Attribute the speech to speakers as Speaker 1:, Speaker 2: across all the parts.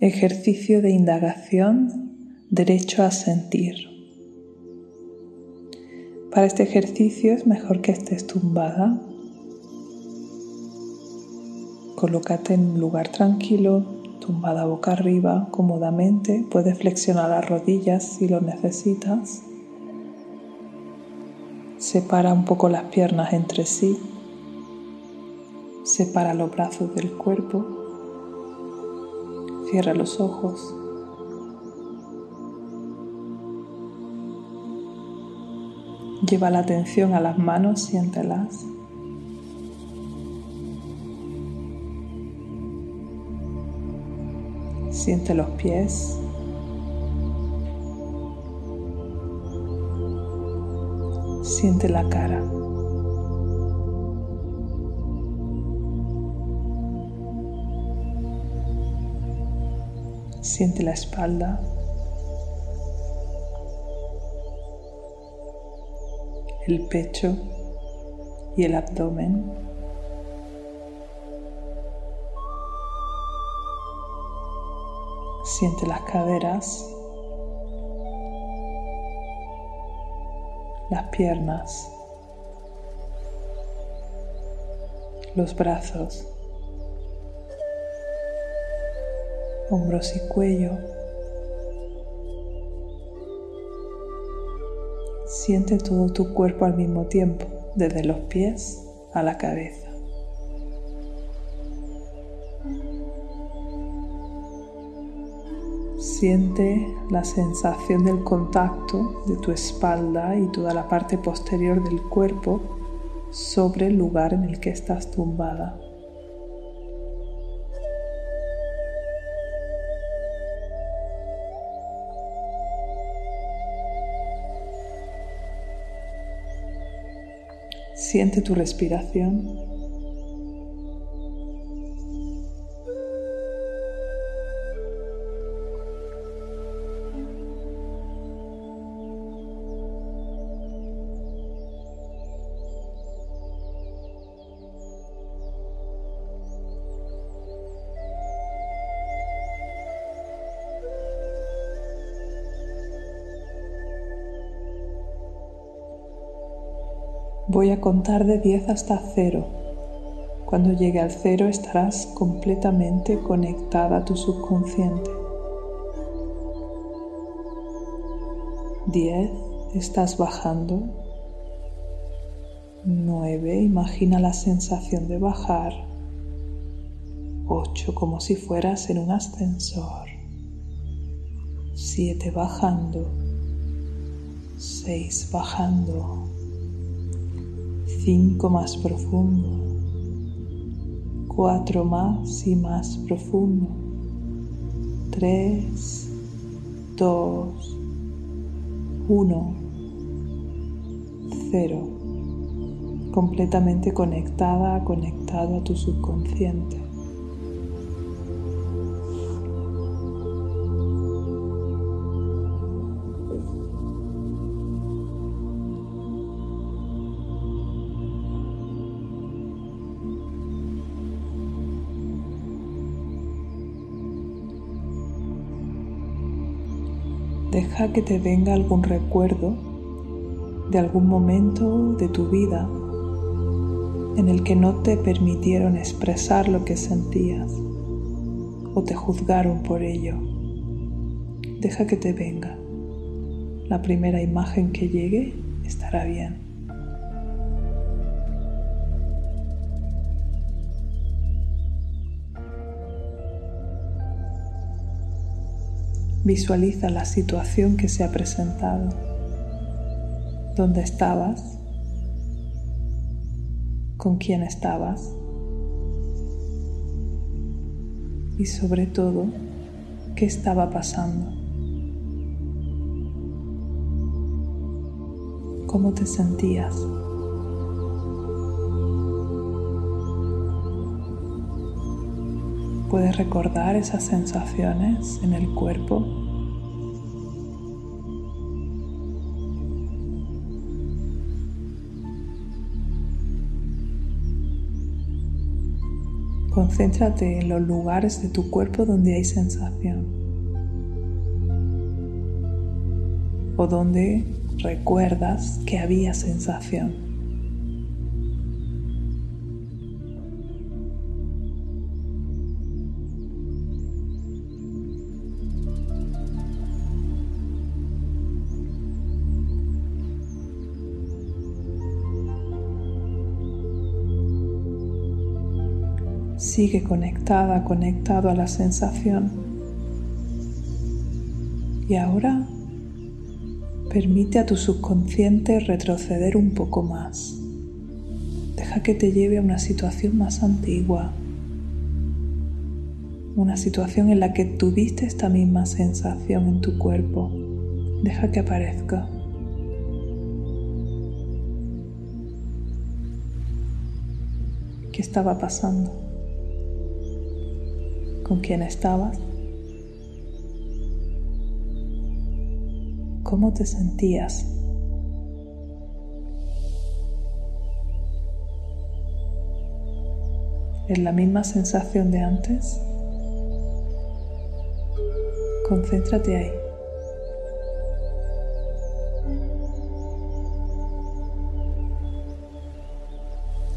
Speaker 1: Ejercicio de indagación, derecho a sentir. Para este ejercicio es mejor que estés tumbada. Colócate en un lugar tranquilo, tumbada boca arriba, cómodamente. Puedes flexionar las rodillas si lo necesitas. Separa un poco las piernas entre sí. Separa los brazos del cuerpo. Cierra los ojos. Lleva la atención a las manos, siéntelas. Siente los pies. Siente la cara. Siente la espalda. El pecho y el abdomen. Siente las caderas, las piernas, los brazos, hombros y cuello. Siente todo tu cuerpo al mismo tiempo, desde los pies a la cabeza. Siente la sensación del contacto de tu espalda y toda la parte posterior del cuerpo sobre el lugar en el que estás tumbada. Siente tu respiración. Voy a contar de 10 hasta 0. Cuando llegue al 0 estarás completamente conectada a tu subconsciente. 10. Estás bajando. 9. Imagina la sensación de bajar. 8. Como si fueras en un ascensor. 7. Bajando. 6. Bajando. 5 más profundo, 4 más y más profundo, 3, 2, 1, 0, completamente conectada, conectado a tu subconsciente. Deja que te venga algún recuerdo de algún momento de tu vida en el que no te permitieron expresar lo que sentías o te juzgaron por ello. Deja que te venga. La primera imagen que llegue estará bien. Visualiza la situación que se ha presentado, dónde estabas, con quién estabas y sobre todo qué estaba pasando, cómo te sentías. Puedes recordar esas sensaciones en el cuerpo. Concéntrate en los lugares de tu cuerpo donde hay sensación o donde recuerdas que había sensación. Sigue conectada, conectado a la sensación. Y ahora permite a tu subconsciente retroceder un poco más. Deja que te lleve a una situación más antigua, una situación en la que tuviste esta misma sensación en tu cuerpo. Deja que aparezca. ¿Qué estaba pasando? Con quién estabas, cómo te sentías. ¿Es la misma sensación de antes? Concéntrate ahí.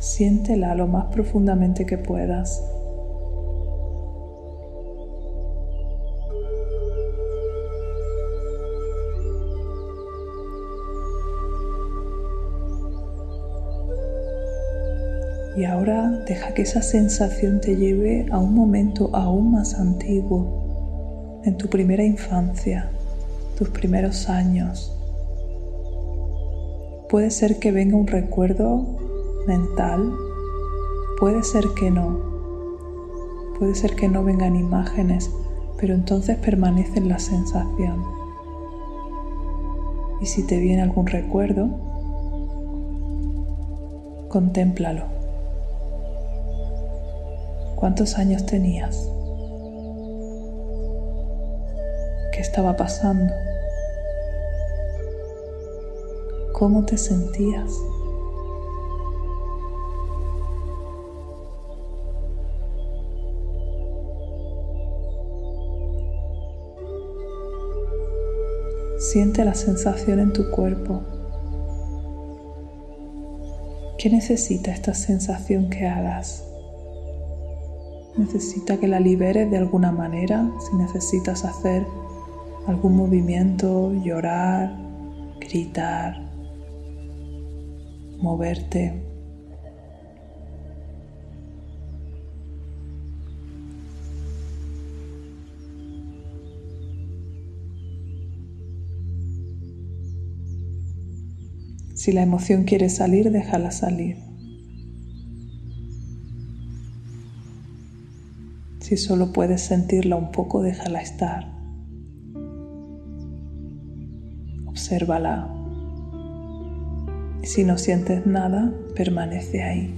Speaker 1: Siéntela lo más profundamente que puedas. Y ahora deja que esa sensación te lleve a un momento aún más antiguo, en tu primera infancia, tus primeros años. Puede ser que venga un recuerdo mental, puede ser que no, puede ser que no vengan imágenes, pero entonces permanece la sensación. Y si te viene algún recuerdo, contémplalo. ¿Cuántos años tenías? ¿Qué estaba pasando? ¿Cómo te sentías? Siente la sensación en tu cuerpo. ¿Qué necesita esta sensación que hagas? Necesita que la liberes de alguna manera, si necesitas hacer algún movimiento, llorar, gritar, moverte. Si la emoción quiere salir, déjala salir. Si solo puedes sentirla un poco, déjala estar. Obsérvala. Si no sientes nada, permanece ahí.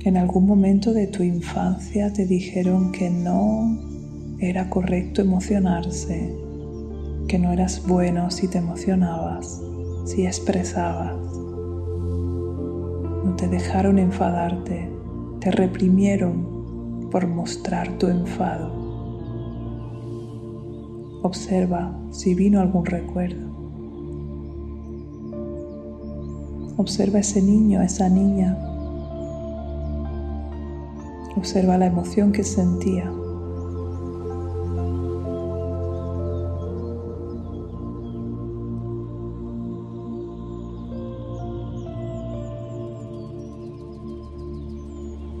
Speaker 1: En algún momento de tu infancia te dijeron que no era correcto emocionarse, que no eras bueno si te emocionabas, si expresabas. No te dejaron enfadarte, te reprimieron por mostrar tu enfado. Observa si vino algún recuerdo. Observa ese niño, esa niña. Observa la emoción que sentía.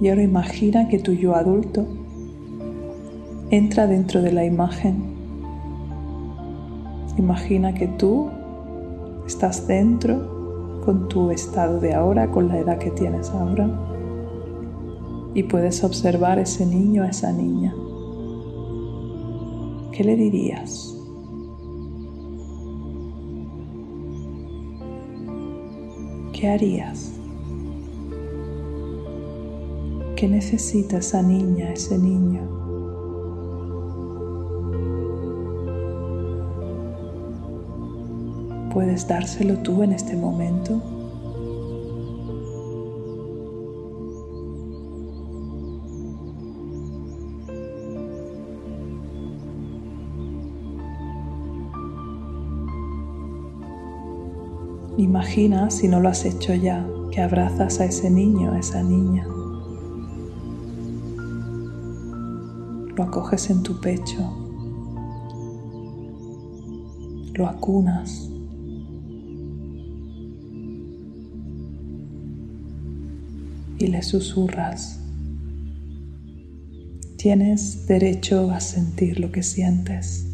Speaker 1: Y ahora imagina que tu yo adulto entra dentro de la imagen. Imagina que tú estás dentro con tu estado de ahora, con la edad que tienes ahora. Y puedes observar ese niño, a esa niña. ¿Qué le dirías? ¿Qué harías? que necesita esa niña, ese niño. Puedes dárselo tú en este momento. Imagina, si no lo has hecho ya, que abrazas a ese niño, a esa niña. Lo acoges en tu pecho. Lo acunas. Y le susurras. Tienes derecho a sentir lo que sientes.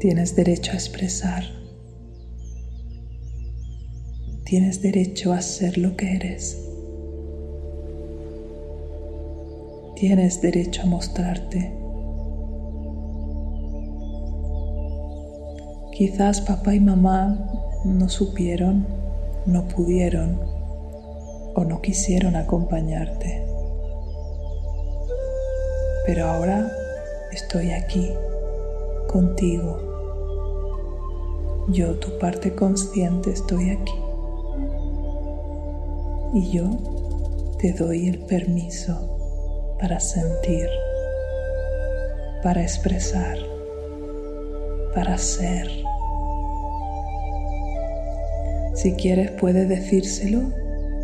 Speaker 1: Tienes derecho a expresar. Tienes derecho a ser lo que eres. Tienes derecho a mostrarte. Quizás papá y mamá no supieron, no pudieron o no quisieron acompañarte. Pero ahora estoy aquí, contigo yo, tu parte consciente, estoy aquí. Y yo te doy el permiso para sentir, para expresar, para ser. Si quieres, puedes decírselo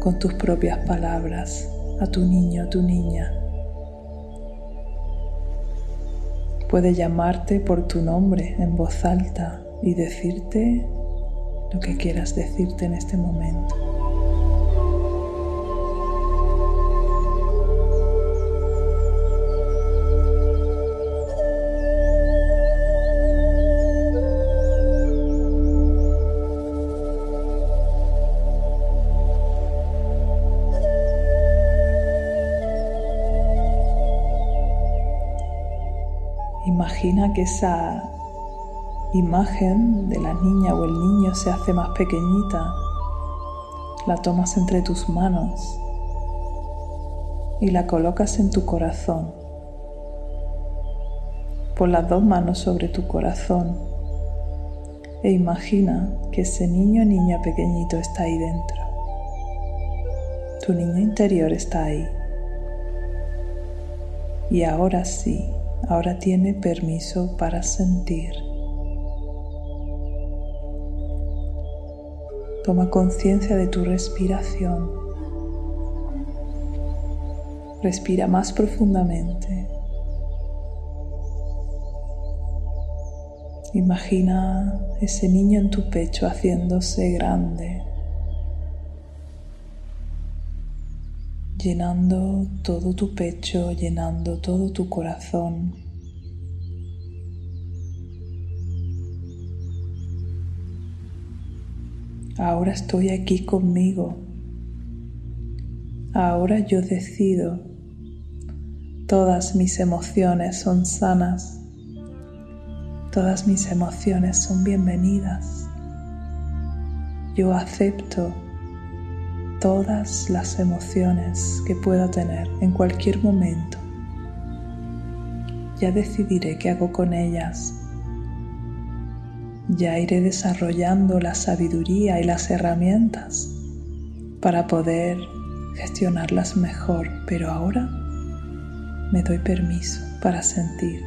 Speaker 1: con tus propias palabras a tu niño, a tu niña. Puedes llamarte por tu nombre en voz alta y decirte lo que quieras decirte en este momento. Imagina que esa imagen de la niña o el niño se hace más pequeñita, la tomas entre tus manos y la colocas en tu corazón. Pon las dos manos sobre tu corazón e imagina que ese niño o niña pequeñito está ahí dentro. Tu niño interior está ahí. Y ahora sí, ahora tiene permiso para sentir. Toma conciencia de tu respiración. Respira más profundamente. Imagina ese niño en tu pecho haciéndose grande, llenando todo tu pecho, llenando todo tu corazón. Ahora estoy aquí conmigo. Ahora yo decido. Todas mis emociones son sanas. Todas mis emociones son bienvenidas. Yo acepto todas las emociones que pueda tener en cualquier momento. Ya decidiré qué hago con ellas ya iré desarrollando la sabiduría y las herramientas para poder gestionarlas mejor, pero ahora me doy permiso para sentir.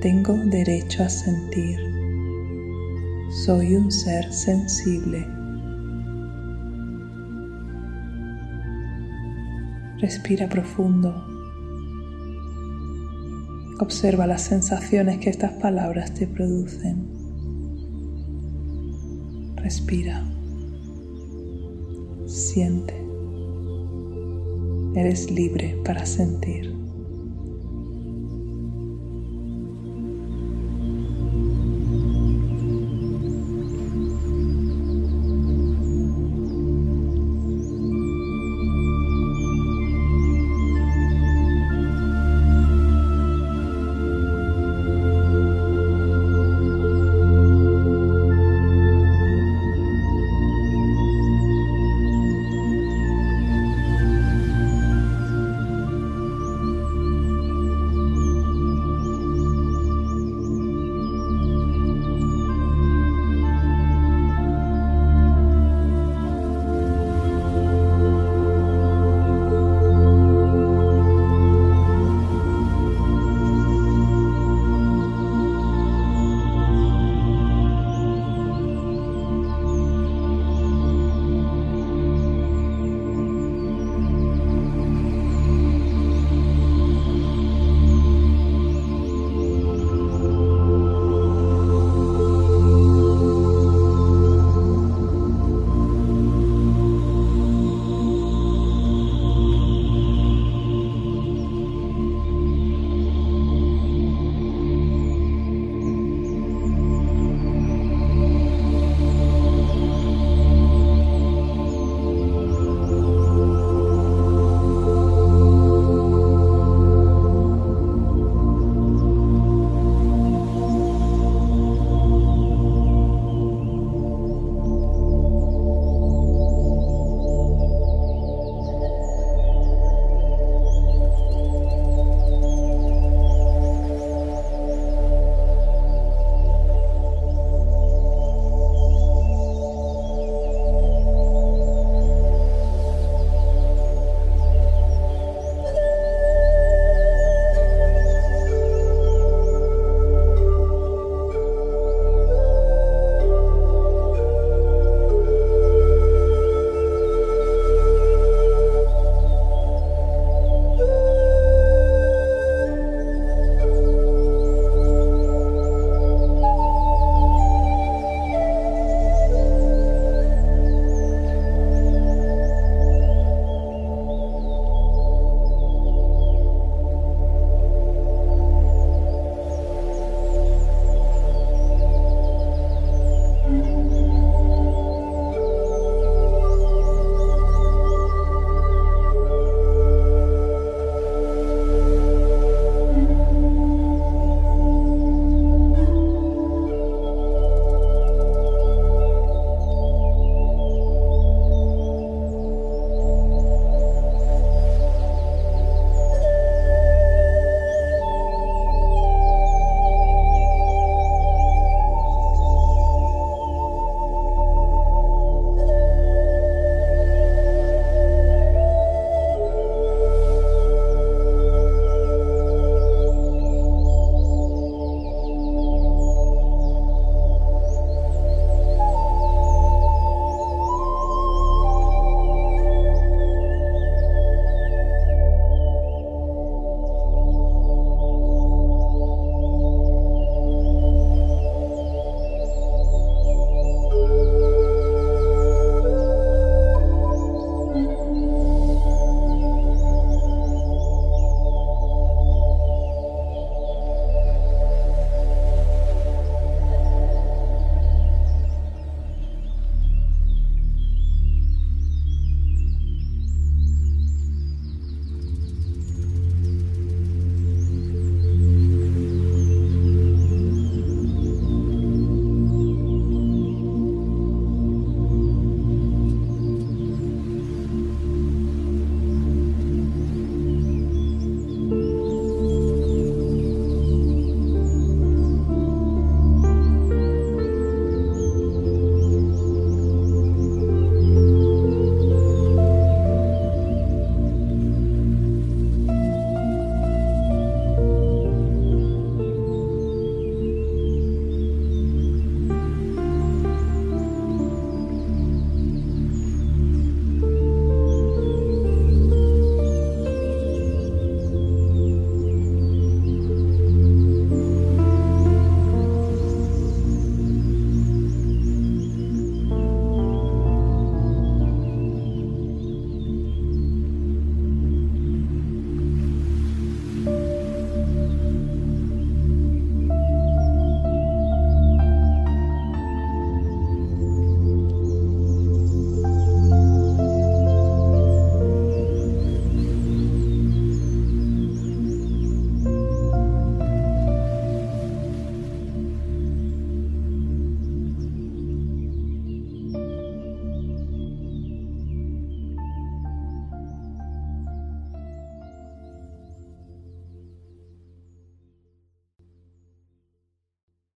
Speaker 1: Tengo derecho a sentir. Soy un ser sensible. Respira profundo. Observa las sensaciones que estas palabras te producen. Respira. Siente. Eres libre para sentir.